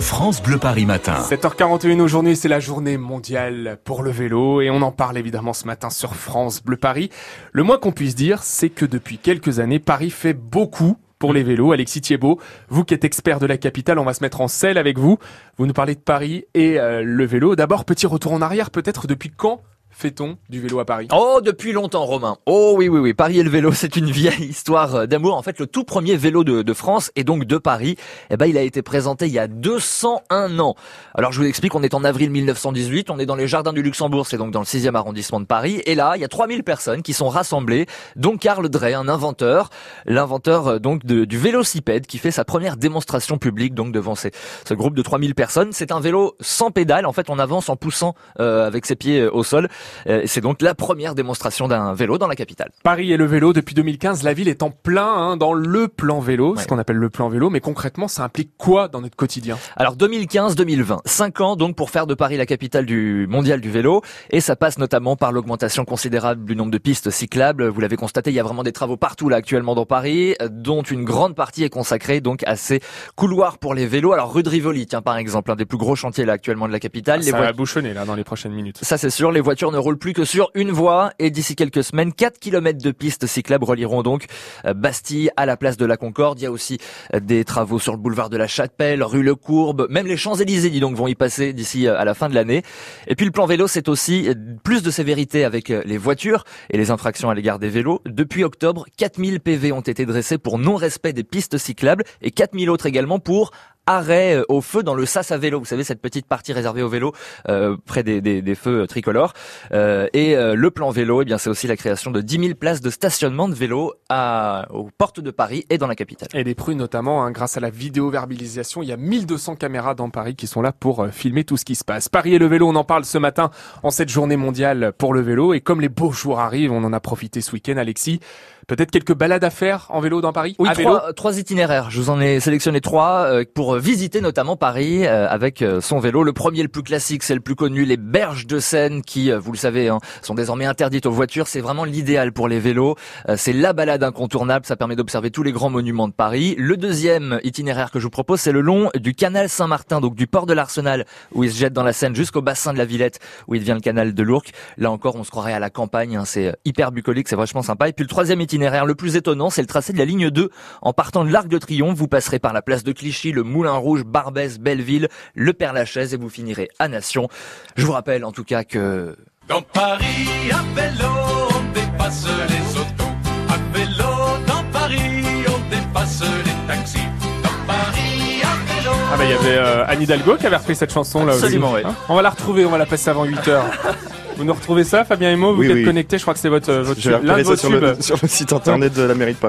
France Bleu Paris Matin. 7h41 aujourd'hui, c'est la journée mondiale pour le vélo et on en parle évidemment ce matin sur France Bleu Paris. Le moins qu'on puisse dire, c'est que depuis quelques années, Paris fait beaucoup pour les vélos. Alexis Thiebaud, vous qui êtes expert de la capitale, on va se mettre en selle avec vous. Vous nous parlez de Paris et euh, le vélo. D'abord, petit retour en arrière, peut-être depuis quand fait-on du vélo à Paris? Oh, depuis longtemps, Romain. Oh oui, oui, oui. Paris et le vélo, c'est une vieille histoire d'amour. En fait, le tout premier vélo de, de, France et donc de Paris, eh ben, il a été présenté il y a 201 ans. Alors, je vous explique, on est en avril 1918, on est dans les jardins du Luxembourg, c'est donc dans le 6e arrondissement de Paris. Et là, il y a 3000 personnes qui sont rassemblées, dont Karl Drey, un inventeur, l'inventeur euh, donc de, du vélocipède, qui fait sa première démonstration publique donc devant ces, ce groupe de 3000 personnes. C'est un vélo sans pédale. En fait, on avance en poussant euh, avec ses pieds euh, au sol. Euh, c'est donc la première démonstration d'un vélo dans la capitale. Paris et le vélo, depuis 2015, la ville est en plein hein, dans le plan vélo, Ouais. ce qu'on appelle le plan vélo. Mais concrètement, ça implique quoi dans notre quotidien? Alors 2015-2020, 5 ans donc pour faire de Paris la capitale du mondial du vélo et ça passe notamment par l'augmentation considérable du nombre de pistes cyclables. Vous l'avez constaté, il y a vraiment des travaux partout là actuellement dans Paris, dont une grande partie est consacrée donc à ces couloirs pour les vélos. Alors rue de Rivoli, tiens par exemple, un des plus gros chantiers là actuellement de la capitale. Les Ça va bouchonner là dans les prochaines minutes. Ça c'est sûr, les voitures ne roulent plus que sur une voie et d'ici quelques semaines, 4 km de pistes cyclables relieront donc euh, Bastille à la place de la Concorde. Il y a aussi euh, des travaux sur le boulevard de la Chapelle, rue Le Courbe, même les Champs-Élysées dis donc vont y passer d'ici euh, à la fin de l'année. Et puis le plan vélo, c'est aussi plus de sévérité avec les voitures et les infractions à l'égard des vélos. Depuis octobre, 4000 PV ont été dressés pour non-respect des pistes cyclables et 4000 autres également pour arrêt euh, au feu dans le sas à vélo. Vous savez, cette petite partie réservée au vélo euh, près des, des- des feux tricolores. Euh, et euh, le plan vélo, eh bien, c'est aussi la création de 10 000 places de stationnement de vélo à, aux portes de Paris et dans la capitale. Et les prues notamment, hein, grâce à la vidéo-verbalisation, il y a 1200 caméras dans Paris qui sont là pour euh, filmer tout ce qui se passe. Paris et le vélo, on en parle ce matin en cette journée mondiale pour le vélo. Et comme les beaux jours arrivent, on en a profité ce week-end, Alexis. Peut-être quelques balades à faire en vélo dans Paris Oui, à vélo trois, trois itinéraires. Je vous en ai sélectionné trois euh, pour visiter notamment Paris euh, avec euh, son vélo. Le premier, le plus classique, c'est le plus connu, les berges de Seine qui, vous le savez, hein, sont désormais interdites aux voitures. C'est vraiment l'idéal pour les vélos. C'est la balade incontournable. Ça permet d'observer tous les grands monuments de Paris. Le deuxième itinéraire que je vous propose, c'est le long du canal Saint-Martin, donc du port de l'Arsenal où il se jette dans la Seine jusqu'au bassin de la Villette où il devient le canal de l'Ourcq. Là encore, on se croirait à la campagne. hein, c'est hyper bucolique, c'est vachement sympa. Et puis le troisième itinéraire, le plus étonnant, c'est le tracé de la ligne 2. En partant de l'Arc de Triomphe, vous passerez par la place de Clichy, le Moulin Rouge, Barbès, Belleville, le Père-Lachaise et vous finirez à Nation. Je vous rappelle en tout cas que Dans Paris, à vélo, on dépasse les autos. À vélo, dans Paris, on dépasse les taxis. Dans Paris, à vélo. Ah bah il y avait euh, Anne Hidalgo qui avait repris cette chanson là Absolument, aussi. oui. Hein on va la retrouver, on va la passer avant 8 heures. vous nous retrouvez ça, Fabien Emo Vous Oui, êtes oui. connecté, je crois que c'est votre, votre J'ai tube, l'un de vos ça sur le, tubes. sur le site internet de la mairie de Paris.